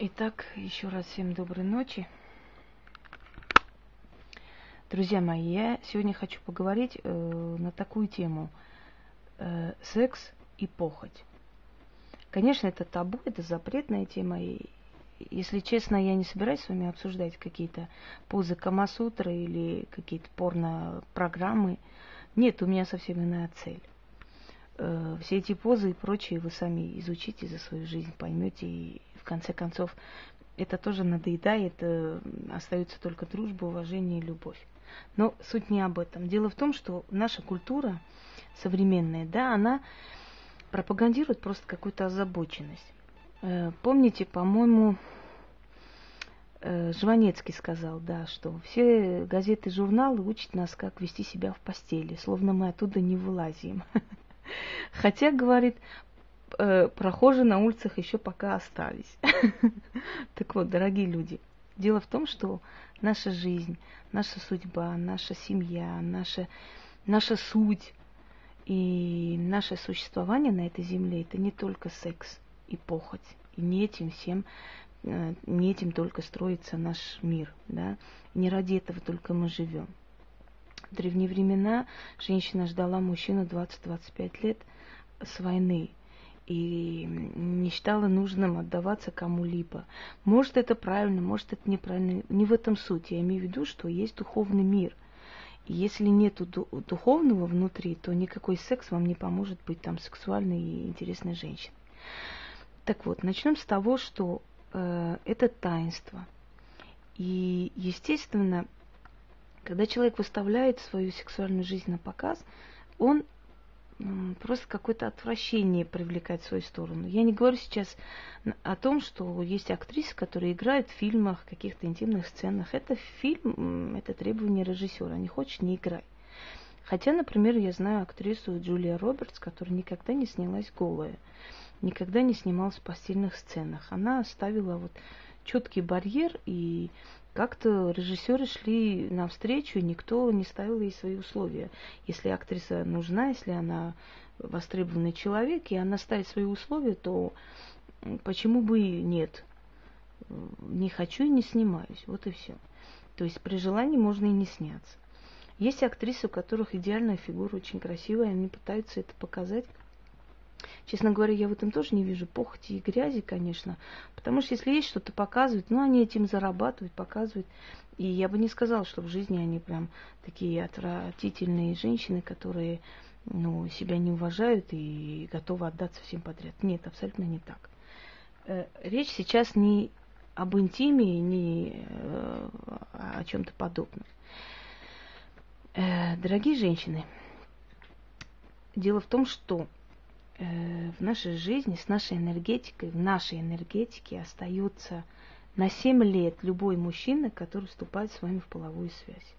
Итак, еще раз всем доброй ночи. Друзья мои, я сегодня хочу поговорить э, на такую тему э, секс и похоть. Конечно, это табу, это запретная тема. И, если честно, я не собираюсь с вами обсуждать какие-то позы Камасутры или какие-то порно-программы. Нет, у меня совсем иная цель. Э, все эти позы и прочие вы сами изучите за свою жизнь, поймете и конце концов, это тоже надоедает, э, остается только дружба, уважение и любовь. Но суть не об этом. Дело в том, что наша культура современная, да, она пропагандирует просто какую-то озабоченность. Э, помните, по-моему, э, Жванецкий сказал, да, что все газеты журналы учат нас, как вести себя в постели, словно мы оттуда не вылазим. Хотя, говорит, э, прохожие на улицах еще пока остались. Так вот, дорогие люди, дело в том, что наша жизнь, наша судьба, наша семья, наша, наша суть и наше существование на этой земле это не только секс и похоть. И не этим всем, э, не этим только строится наш мир, да. Не ради этого только мы живем. В древние времена женщина ждала мужчину 20-25 лет с войны и не считала нужным отдаваться кому-либо. Может, это правильно, может, это неправильно. Не в этом суть. Я имею в виду, что есть духовный мир. И если нет духовного внутри, то никакой секс вам не поможет быть там сексуальной и интересной женщиной. Так вот, начнем с того, что э, это таинство. И, естественно, когда человек выставляет свою сексуальную жизнь на показ, он просто какое-то отвращение привлекать в свою сторону. Я не говорю сейчас о том, что есть актрисы, которые играют в фильмах, каких-то интимных сценах. Это фильм, это требование режиссера. Не хочешь, не играй. Хотя, например, я знаю актрису Джулия Робертс, которая никогда не снялась голая, никогда не снималась в постельных сценах. Она оставила вот четкий барьер и как-то режиссеры шли навстречу, и никто не ставил ей свои условия. Если актриса нужна, если она востребованный человек, и она ставит свои условия, то почему бы и нет? Не хочу и не снимаюсь. Вот и все. То есть при желании можно и не сняться. Есть актрисы, у которых идеальная фигура, очень красивая, они пытаются это показать Честно говоря, я в этом тоже не вижу похоти и грязи, конечно. Потому что если есть что-то показывать, ну, они этим зарабатывают, показывают. И я бы не сказала, что в жизни они прям такие отвратительные женщины, которые ну, себя не уважают и готовы отдаться всем подряд. Нет, абсолютно не так. Э, речь сейчас не об интиме, не э, о чем-то подобном. Э, дорогие женщины, дело в том, что в нашей жизни, с нашей энергетикой, в нашей энергетике остается на 7 лет любой мужчина, который вступает с вами в половую связь.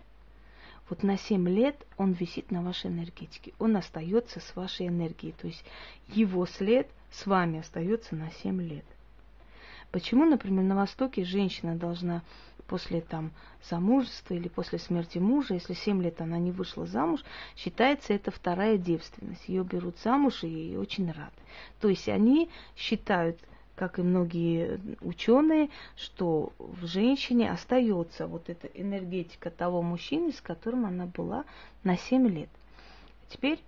Вот на 7 лет он висит на вашей энергетике, он остается с вашей энергией, то есть его след с вами остается на 7 лет. Почему, например, на Востоке женщина должна после там замужества или после смерти мужа, если 7 лет она не вышла замуж, считается это вторая девственность. Ее берут замуж и ей очень рады. То есть они считают, как и многие ученые, что в женщине остается вот эта энергетика того мужчины, с которым она была на 7 лет. Теперь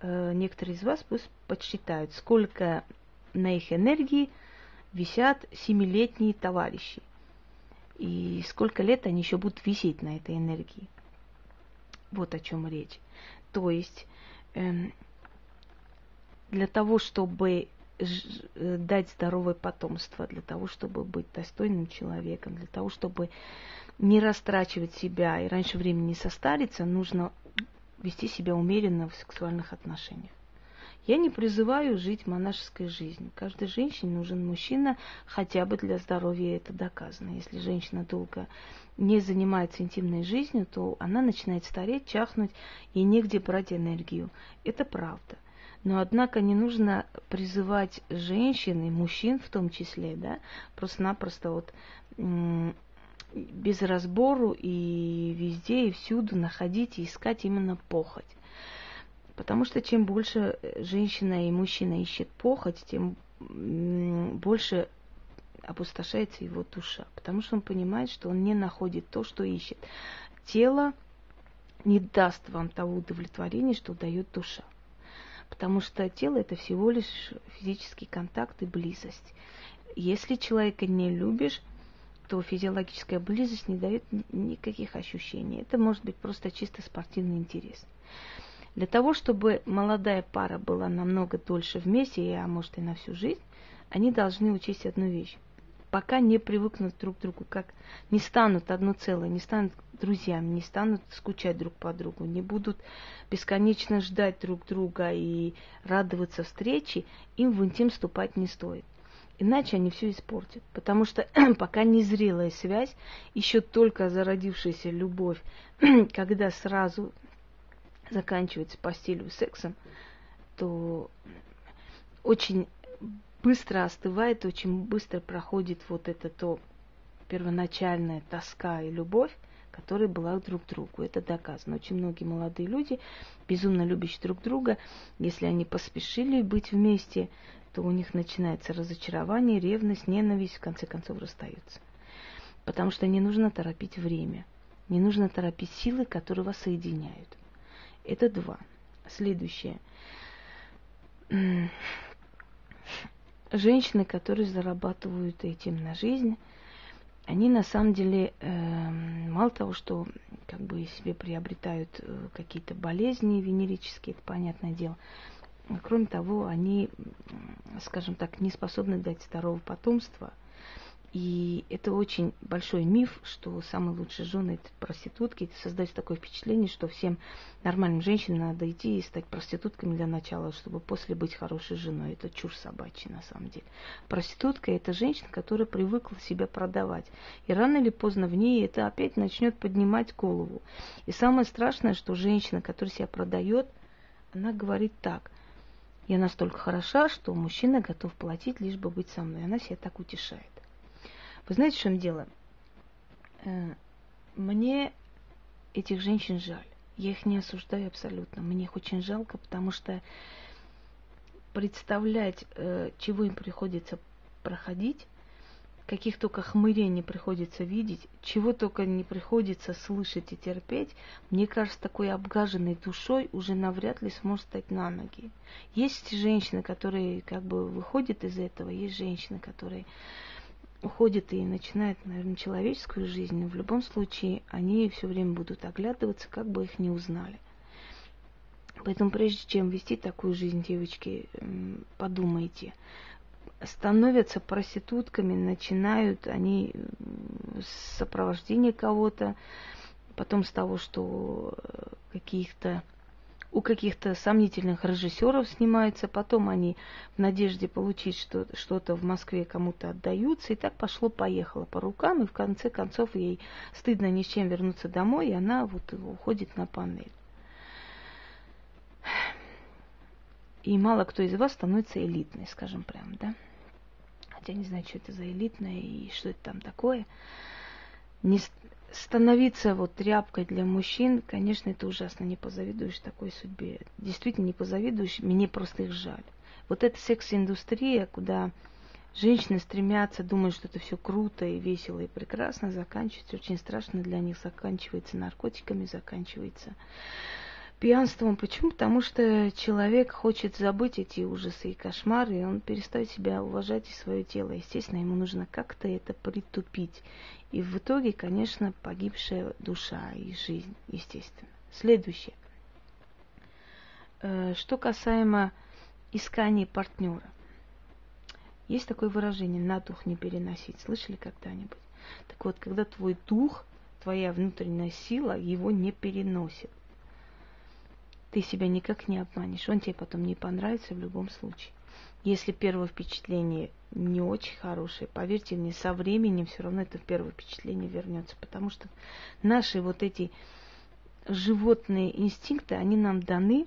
э, некоторые из вас пусть подсчитают, сколько на их энергии висят семилетние товарищи. И сколько лет они еще будут висеть на этой энергии. Вот о чем речь. То есть эм, для того, чтобы э, дать здоровое потомство, для того, чтобы быть достойным человеком, для того, чтобы не растрачивать себя и раньше времени не состариться, нужно вести себя умеренно в сексуальных отношениях. Я не призываю жить монашеской жизнью. Каждой женщине нужен мужчина хотя бы для здоровья, это доказано. Если женщина долго не занимается интимной жизнью, то она начинает стареть, чахнуть, и негде брать энергию. Это правда. Но, однако, не нужно призывать женщин и мужчин в том числе, да, просто-напросто вот без разбору и везде и всюду находить и искать именно похоть. Потому что чем больше э, женщина и мужчина ищет похоть, тем больше опустошается его душа, потому что он понимает, что он не находит то, что ищет. Тело не даст вам того удовлетворения, что дает душа. Потому что тело это всего лишь физический контакт и близость. Если человека не любишь, то физиологическая близость не дает никаких ощущений. Это может быть просто чисто спортивный интерес. Для того, чтобы молодая пара была намного дольше вместе, а может и на всю жизнь, они должны учесть одну вещь. Пока не привыкнут друг к другу, как не станут одно целое, не станут друзьями, не станут скучать друг по другу, не будут бесконечно ждать друг друга и радоваться встрече, им в интим вступать не стоит. Иначе они все испортят. Потому что пока незрелая связь, еще только зародившаяся любовь, когда сразу заканчивается постелью сексом, то очень быстро остывает, очень быстро проходит вот это то первоначальная тоска и любовь, которая была друг к другу. Это доказано. Очень многие молодые люди, безумно любящие друг друга, если они поспешили быть вместе, то у них начинается разочарование, ревность, ненависть, в конце концов расстаются. Потому что не нужно торопить время. Не нужно торопить силы, которые вас соединяют. Это два. Следующее. Женщины, которые зарабатывают этим на жизнь, они на самом деле э, мало того, что как бы себе приобретают э, какие-то болезни венерические, это понятное дело, Кроме того, они, скажем так, не способны дать здорового потомства. И это очень большой миф, что самые лучшие жены это проститутки. Создается такое впечатление, что всем нормальным женщинам надо идти и стать проститутками для начала, чтобы после быть хорошей женой. Это чушь собачья на самом деле. Проститутка это женщина, которая привыкла себя продавать. И рано или поздно в ней это опять начнет поднимать голову. И самое страшное, что женщина, которая себя продает, она говорит так – я настолько хороша, что мужчина готов платить, лишь бы быть со мной. Она себя так утешает. Вы знаете, в чем дело? Э, мне этих женщин жаль. Я их не осуждаю абсолютно. Мне их очень жалко, потому что представлять, э, чего им приходится проходить, каких только хмырей не приходится видеть, чего только не приходится слышать и терпеть, мне кажется, такой обгаженной душой уже навряд ли сможет стать на ноги. Есть женщины, которые как бы выходят из этого, есть женщины, которые уходят и начинают, наверное, человеческую жизнь, в любом случае они все время будут оглядываться, как бы их не узнали. Поэтому прежде чем вести такую жизнь, девочки, подумайте, становятся проститутками, начинают они с сопровождения кого-то, потом с того, что э, каких-то у каких-то сомнительных режиссеров снимаются, потом они в надежде получить что- что-то в Москве кому-то отдаются, и так пошло-поехало по рукам, и в конце концов ей стыдно ни с чем вернуться домой, и она вот уходит на панель. И мало кто из вас становится элитной, скажем прям, да? хотя не знаю, что это за элитное и что это там такое. Не становиться вот тряпкой для мужчин, конечно, это ужасно, не позавидуешь такой судьбе. Действительно, не позавидуешь, мне просто их жаль. Вот эта секс-индустрия, куда женщины стремятся, думают, что это все круто и весело и прекрасно, заканчивается очень страшно для них, заканчивается наркотиками, заканчивается пьянством. Почему? Потому что человек хочет забыть эти ужасы и кошмары, и он перестает себя уважать и свое тело. Естественно, ему нужно как-то это притупить. И в итоге, конечно, погибшая душа и жизнь, естественно. Следующее. Э, что касаемо искания партнера. Есть такое выражение «на дух не переносить». Слышали когда-нибудь? Так вот, когда твой дух, твоя внутренняя сила его не переносит – ты себя никак не обманешь. Он тебе потом не понравится в любом случае. Если первое впечатление не очень хорошее, поверьте мне, со временем все равно это первое впечатление вернется. Потому что наши вот эти животные инстинкты, они нам даны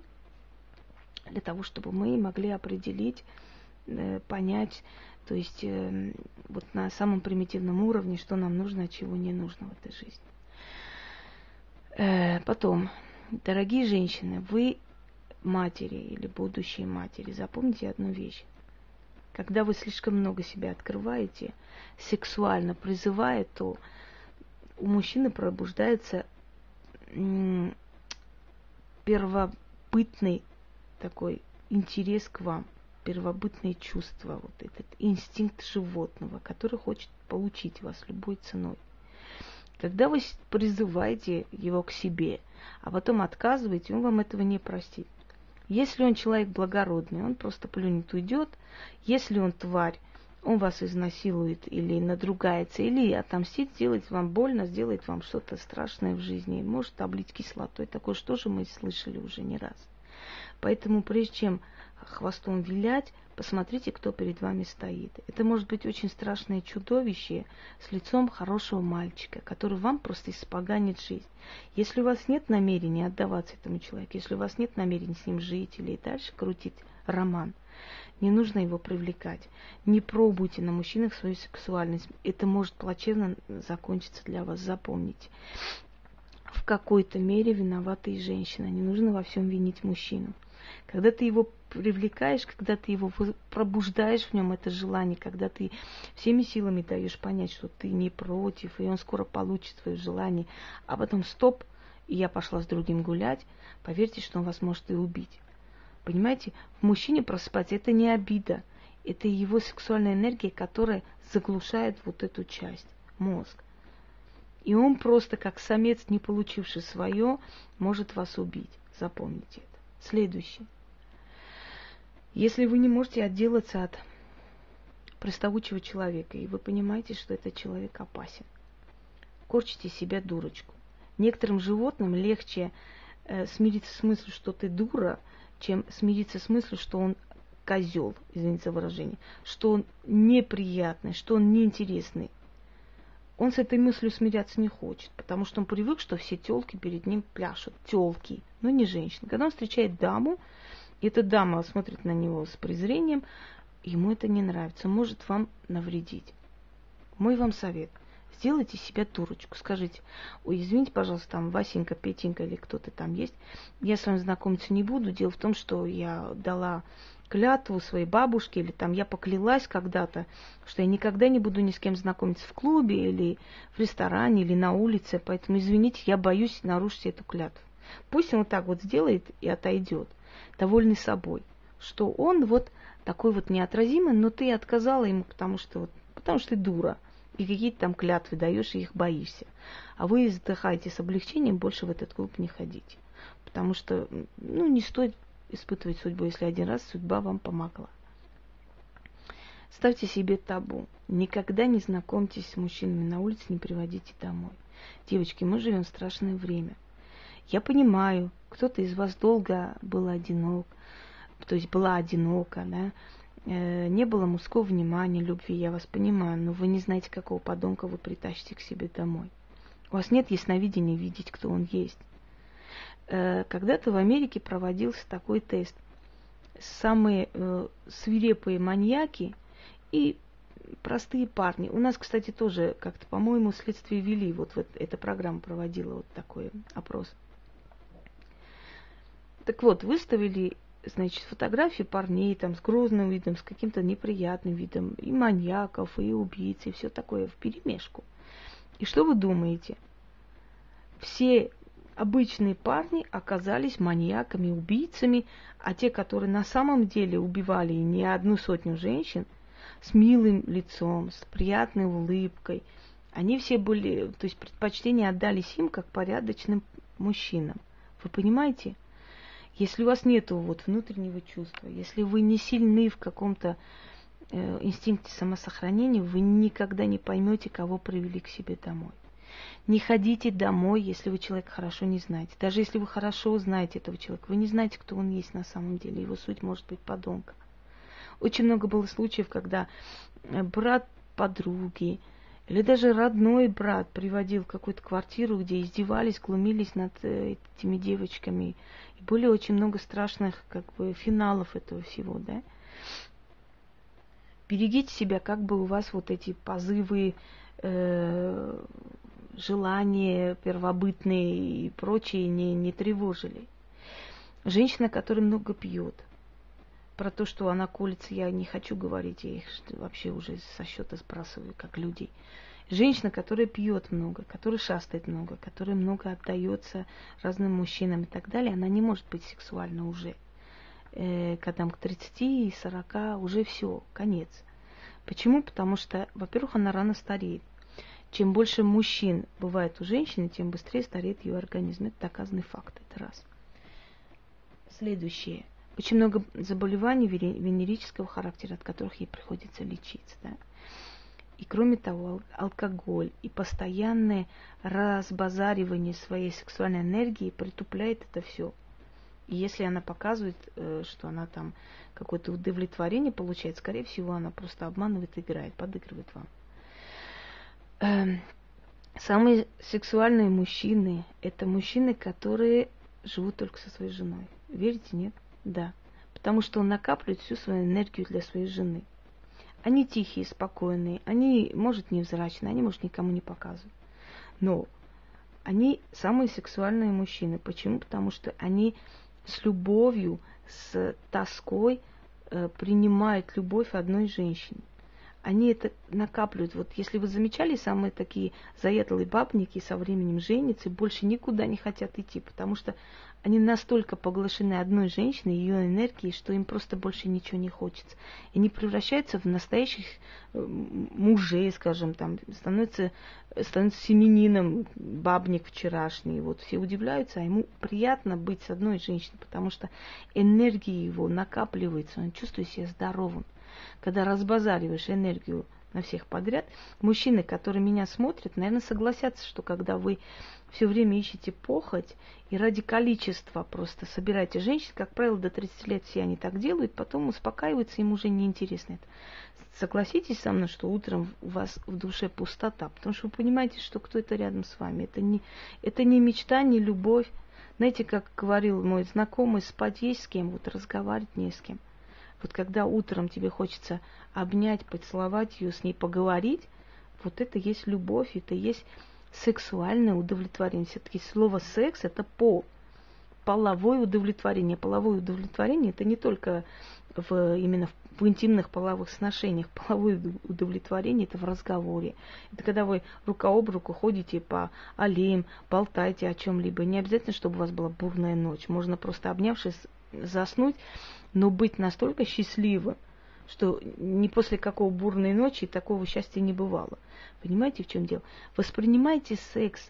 для того, чтобы мы могли определить, э, понять, то есть э, вот на самом примитивном уровне, что нам нужно, а чего не нужно в этой жизни. Э, потом, Дорогие женщины, вы матери или будущие матери, запомните одну вещь. Когда вы слишком много себя открываете, сексуально призывая, то у мужчины пробуждается первобытный такой интерес к вам, первобытные чувства, вот этот инстинкт животного, который хочет получить вас любой ценой. Когда вы призываете его к себе, а потом отказываете, он вам этого не простит. Если он человек благородный, он просто плюнет, уйдет. Если он тварь, он вас изнасилует или надругается, или отомстит, сделает вам больно, сделает вам что-то страшное в жизни, может облить кислотой. Такое что же мы слышали уже не раз. Поэтому прежде чем хвостом вилять, посмотрите, кто перед вами стоит. Это может быть очень страшное чудовище с лицом хорошего мальчика, который вам просто испоганит жизнь. Если у вас нет намерения отдаваться этому человеку, если у вас нет намерения с ним жить или дальше крутить роман, не нужно его привлекать. Не пробуйте на мужчинах свою сексуальность. Это может плачевно закончиться для вас, запомните. В какой-то мере виновата и женщина. Не нужно во всем винить мужчину. Когда ты его привлекаешь, когда ты его пробуждаешь в нем это желание, когда ты всеми силами даешь понять, что ты не против, и он скоро получит свое желание, а потом стоп, и я пошла с другим гулять, поверьте, что он вас может и убить. Понимаете, в мужчине просыпаться это не обида, это его сексуальная энергия, которая заглушает вот эту часть, мозг. И он просто, как самец, не получивший свое, может вас убить. Запомните это. Следующее. Если вы не можете отделаться от приставучего человека, и вы понимаете, что этот человек опасен, корчите себя дурочку. Некоторым животным легче э, смириться с мыслью, что ты дура, чем смириться с мыслью, что он козел, извините за выражение, что он неприятный, что он неинтересный. Он с этой мыслью смиряться не хочет, потому что он привык, что все телки перед ним пляшут. Телки, но не женщины. Когда он встречает даму, и эта дама смотрит на него с презрением, ему это не нравится, может вам навредить. Мой вам совет. Сделайте себя дурочку. Скажите, ой, извините, пожалуйста, там Васенька, Петенька или кто-то там есть. Я с вами знакомиться не буду. Дело в том, что я дала клятву своей бабушке, или там я поклялась когда-то, что я никогда не буду ни с кем знакомиться в клубе, или в ресторане, или на улице, поэтому, извините, я боюсь нарушить эту клятву. Пусть он вот так вот сделает и отойдет, довольный собой, что он вот такой вот неотразимый, но ты отказала ему, потому что вот, потому что ты дура, и какие-то там клятвы даешь, и их боишься. А вы вздыхаете с облегчением, больше в этот клуб не ходите. Потому что, ну, не стоит испытывать судьбу, если один раз судьба вам помогла. Ставьте себе табу. Никогда не знакомьтесь с мужчинами на улице, не приводите домой. Девочки, мы живем в страшное время. Я понимаю, кто-то из вас долго был одинок, то есть была одинока, да, э, не было мужского внимания, любви, я вас понимаю, но вы не знаете, какого подонка вы притащите к себе домой. У вас нет ясновидения видеть, кто он есть. Э, когда-то в Америке проводился такой тест. Самые э, свирепые маньяки и простые парни. У нас, кстати, тоже как-то, по-моему, следствие вели. Вот, вот эта программа проводила вот такой опрос. Так вот, выставили, значит, фотографии парней там с грозным видом, с каким-то неприятным видом, и маньяков, и убийц, и все такое в перемешку. И что вы думаете? Все обычные парни оказались маньяками, убийцами, а те, которые на самом деле убивали не одну сотню женщин, с милым лицом, с приятной улыбкой, они все были, то есть предпочтение отдались им как порядочным мужчинам. Вы понимаете? Если у вас нет вот внутреннего чувства, если вы не сильны в каком-то э, инстинкте самосохранения, вы никогда не поймете, кого привели к себе домой. Не ходите домой, если вы человека хорошо не знаете. Даже если вы хорошо знаете этого человека, вы не знаете, кто он есть на самом деле. Его суть может быть подонка. Очень много было случаев, когда э, брат подруги или даже родной брат приводил в какую-то квартиру, где издевались, глумились над э, этими девочками. И были очень много страшных как бы финалов этого всего, да. Берегите себя, как бы у вас вот эти позывы э, желания первобытные и прочие не, не тревожили. Женщина, которая много пьет, про то, что она колется, я не хочу говорить, я их вообще уже со счета сбрасываю, как людей. Женщина, которая пьет много, которая шастает много, которая много отдается разным мужчинам и так далее, она не может быть сексуальна уже. Э, когда там к 30 и 40 уже все, конец. Почему? Потому что, во-первых, она рано стареет. Чем больше мужчин бывает у женщины, тем быстрее стареет ее организм. Это доказанный факт, это раз. Следующее. Очень много заболеваний венерического характера, от которых ей приходится лечиться. Да? И кроме того, алкоголь и постоянное разбазаривание своей сексуальной энергии притупляет это все. И если она показывает, э, что она там какое-то удовлетворение получает, скорее всего, она просто обманывает, играет, подыгрывает вам. Эм, самые сексуальные мужчины – это мужчины, которые живут только со своей женой. Верите, нет? Да. Потому что он накапливает всю свою энергию для своей жены – они тихие, спокойные, они, может, невзрачные, они, может, никому не показывают. Но они самые сексуальные мужчины. Почему? Потому что они с любовью, с тоской э, принимают любовь одной женщины. Они это накапливают. Вот если вы замечали, самые такие заядлые бабники со временем женятся и больше никуда не хотят идти, потому что они настолько поглощены одной женщиной, ее энергией, что им просто больше ничего не хочется. И они превращаются в настоящих э, мужей, скажем, там, становятся, становятся семенином, бабник вчерашний. Вот все удивляются, а ему приятно быть с одной женщиной, потому что энергия его накапливается, он чувствует себя здоровым. Когда разбазариваешь энергию на всех подряд, мужчины, которые меня смотрят, наверное, согласятся, что когда вы все время ищете похоть и ради количества просто собираете женщин, как правило, до 30 лет все они так делают, потом успокаиваются, им уже неинтересно это. Согласитесь со мной, что утром у вас в душе пустота, потому что вы понимаете, что кто это рядом с вами. Это не, это не мечта, не любовь. Знаете, как говорил мой знакомый, спать есть с кем, вот разговаривать не с кем. Вот когда утром тебе хочется обнять, поцеловать ее, с ней поговорить, вот это есть любовь, это есть сексуальное удовлетворение. Все-таки слово секс это пол. Половое удовлетворение. Половое удовлетворение это не только в, именно в, в интимных половых сношениях. Половое удовлетворение это в разговоре. Это когда вы рука об руку ходите по аллеям, болтаете о чем-либо. Не обязательно, чтобы у вас была бурная ночь. Можно просто обнявшись заснуть, но быть настолько счастливым, что ни после какого бурной ночи такого счастья не бывало. Понимаете, в чем дело? Воспринимайте секс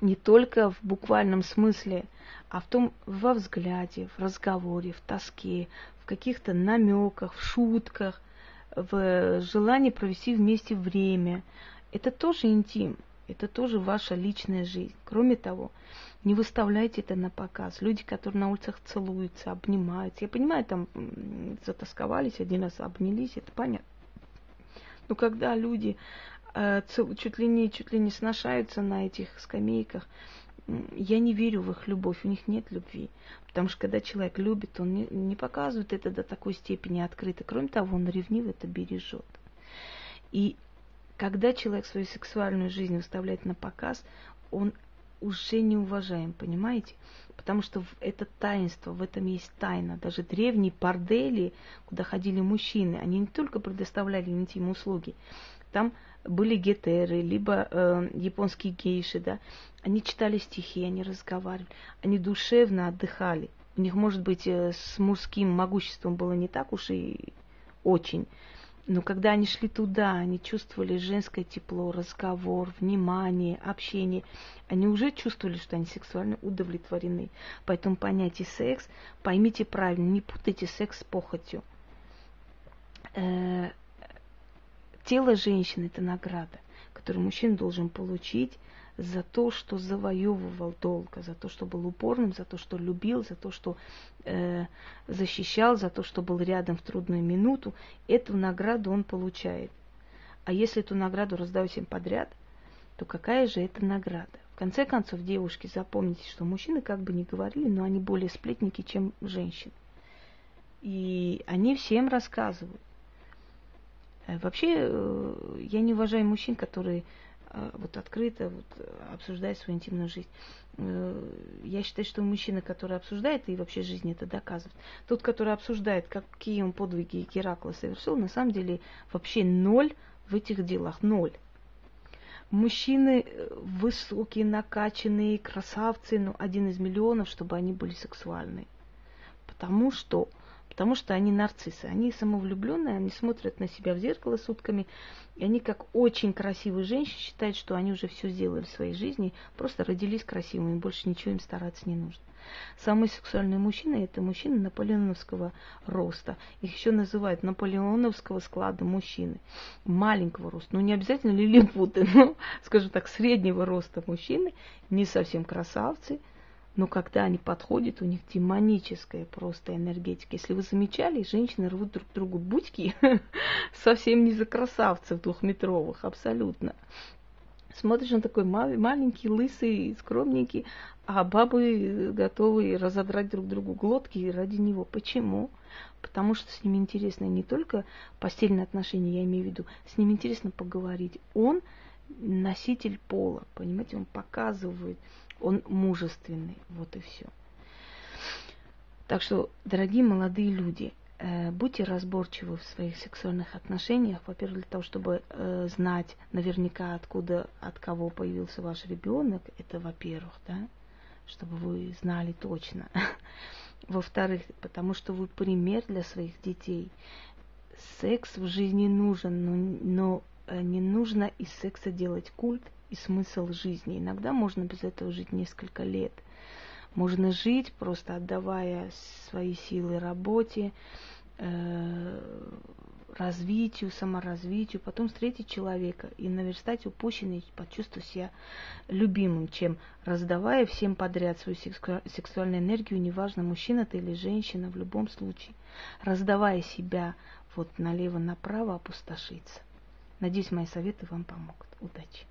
не только в буквальном смысле, а в том во взгляде, в разговоре, в тоске, в каких-то намеках, в шутках, в желании провести вместе время. Это тоже интим, это тоже ваша личная жизнь. Кроме того, не выставляйте это на показ. Люди, которые на улицах целуются, обнимаются. Я понимаю, там затасковались, один раз обнялись, это понятно. Но когда люди э, чуть ли не чуть ли не сношаются на этих скамейках, я не верю в их любовь, у них нет любви. Потому что когда человек любит, он не, не показывает это до такой степени открыто. Кроме того, он ревнив это бережет. И когда человек свою сексуальную жизнь выставляет на показ, он уже не уважаем, понимаете? Потому что это таинство, в этом есть тайна. Даже древние бордели, куда ходили мужчины, они не только предоставляли интим услуги, там были гетеры, либо э, японские гейши, да, они читали стихи, они разговаривали, они душевно отдыхали. У них, может быть, э, с мужским могуществом было не так уж и очень, но когда они шли туда, они чувствовали женское тепло, разговор, внимание, общение. Они уже чувствовали, что они сексуально удовлетворены. Поэтому понятие секс, поймите правильно, не путайте секс с похотью. Э, тело женщины – это награда, которую мужчина должен получить за то, что завоевывал долго, за то, что был упорным, за то, что любил, за то, что э, защищал, за то, что был рядом в трудную минуту, эту награду он получает. А если эту награду раздают всем подряд, то какая же это награда? В конце концов, девушки, запомните, что мужчины как бы не говорили, но они более сплетники, чем женщины. И они всем рассказывают. Э, вообще, э, я не уважаю мужчин, которые э, вот открыто вот, обсуждать свою интимную жизнь. Я считаю, что мужчина, который обсуждает и вообще жизнь это доказывает, тот, который обсуждает, какие он подвиги Геракла совершил, на самом деле вообще ноль в этих делах, ноль. Мужчины высокие, накачанные, красавцы, ну, один из миллионов, чтобы они были сексуальны. Потому что Потому что они нарциссы, они самовлюбленные, они смотрят на себя в зеркало сутками, и они как очень красивые женщины считают, что они уже все сделали в своей жизни, просто родились красивыми, больше ничего им стараться не нужно. Самые сексуальные мужчины – это мужчины наполеоновского роста. Их еще называют наполеоновского склада мужчины. Маленького роста. Ну, не обязательно лилипуты, но, скажем так, среднего роста мужчины. Не совсем красавцы – но когда они подходят, у них демоническая просто энергетика. Если вы замечали, женщины рвут друг другу будьки совсем не за красавцев двухметровых, абсолютно. Смотришь, он такой маленький, лысый, скромненький, а бабы готовы разодрать друг другу глотки ради него. Почему? Потому что с ним интересно не только постельные отношения, я имею в виду, с ним интересно поговорить. Он носитель пола, понимаете, он показывает, он мужественный. Вот и все. Так что, дорогие молодые люди, э, будьте разборчивы в своих сексуальных отношениях. Во-первых, для того, чтобы э, знать наверняка, откуда, от кого появился ваш ребенок. Это во-первых, да, чтобы вы знали точно. Во-вторых, потому что вы пример для своих детей. Секс в жизни нужен, но, но э, не нужно из секса делать культ и смысл жизни. Иногда можно без этого жить несколько лет. Можно жить, просто отдавая свои силы работе, э, развитию, саморазвитию, потом встретить человека и наверстать упущенный, почувствовать себя любимым, чем раздавая всем подряд свою сексуальную энергию, неважно, мужчина ты или женщина, в любом случае, раздавая себя вот налево-направо, опустошиться. Надеюсь, мои советы вам помогут. Удачи!